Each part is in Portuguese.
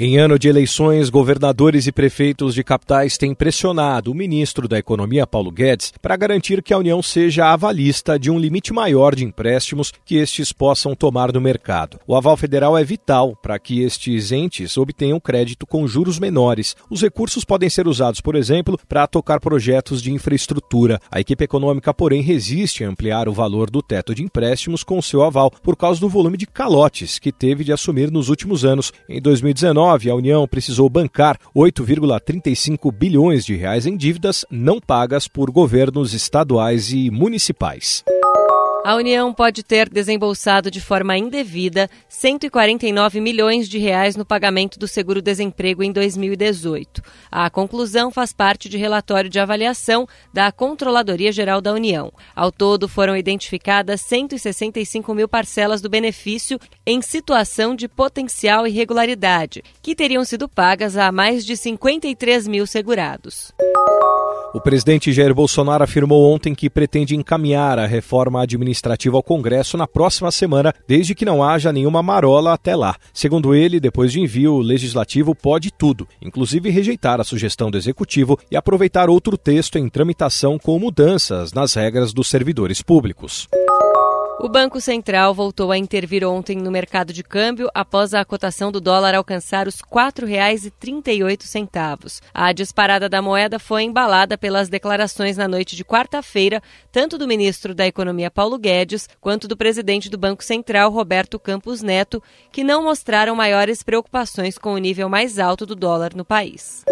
Em ano de eleições, governadores e prefeitos de capitais têm pressionado o ministro da Economia, Paulo Guedes, para garantir que a União seja avalista de um limite maior de empréstimos que estes possam tomar no mercado. O aval federal é vital para que estes entes obtenham crédito com juros menores. Os recursos podem ser usados, por exemplo, para tocar projetos de infraestrutura. A equipe econômica, porém, resiste a ampliar o valor do teto de empréstimos com seu aval por causa do volume de calotes que teve de assumir nos últimos anos. Em 2019, 2019, a União precisou bancar 8,35 bilhões de reais em dívidas não pagas por governos estaduais e municipais. A União pode ter desembolsado de forma indevida 149 milhões de reais no pagamento do seguro-desemprego em 2018. A conclusão faz parte de relatório de avaliação da Controladoria Geral da União. Ao todo, foram identificadas 165 mil parcelas do benefício em situação de potencial irregularidade, que teriam sido pagas a mais de 53 mil segurados. O presidente Jair Bolsonaro afirmou ontem que pretende encaminhar a reforma administrativa ao Congresso na próxima semana, desde que não haja nenhuma marola até lá. Segundo ele, depois de envio, o legislativo pode tudo, inclusive rejeitar a sugestão do executivo e aproveitar outro texto em tramitação com mudanças nas regras dos servidores públicos. O Banco Central voltou a intervir ontem no mercado de câmbio após a cotação do dólar alcançar os R$ 4,38. A disparada da moeda foi embalada pelas declarações na noite de quarta-feira, tanto do ministro da Economia Paulo Guedes quanto do presidente do Banco Central Roberto Campos Neto, que não mostraram maiores preocupações com o nível mais alto do dólar no país.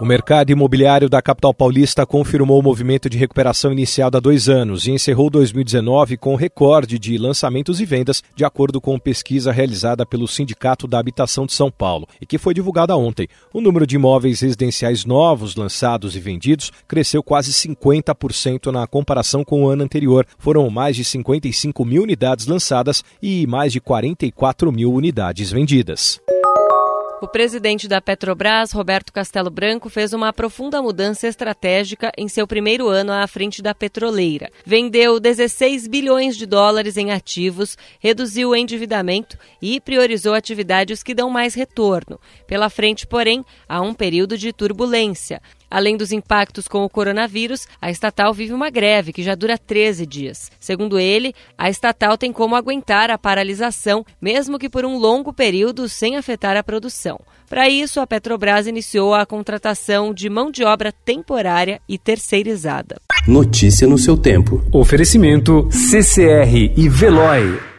O mercado imobiliário da capital paulista confirmou o movimento de recuperação iniciado há dois anos e encerrou 2019 com recorde de lançamentos e vendas, de acordo com pesquisa realizada pelo Sindicato da Habitação de São Paulo e que foi divulgada ontem. O número de imóveis residenciais novos lançados e vendidos cresceu quase 50% na comparação com o ano anterior. Foram mais de 55 mil unidades lançadas e mais de 44 mil unidades vendidas. O presidente da Petrobras, Roberto Castelo Branco, fez uma profunda mudança estratégica em seu primeiro ano à frente da petroleira. Vendeu 16 bilhões de dólares em ativos, reduziu o endividamento e priorizou atividades que dão mais retorno. Pela frente, porém, há um período de turbulência. Além dos impactos com o coronavírus, a estatal vive uma greve que já dura 13 dias. Segundo ele, a estatal tem como aguentar a paralisação, mesmo que por um longo período, sem afetar a produção. Para isso, a Petrobras iniciou a contratação de mão de obra temporária e terceirizada. Notícia no seu tempo. Oferecimento CCR e Veloy.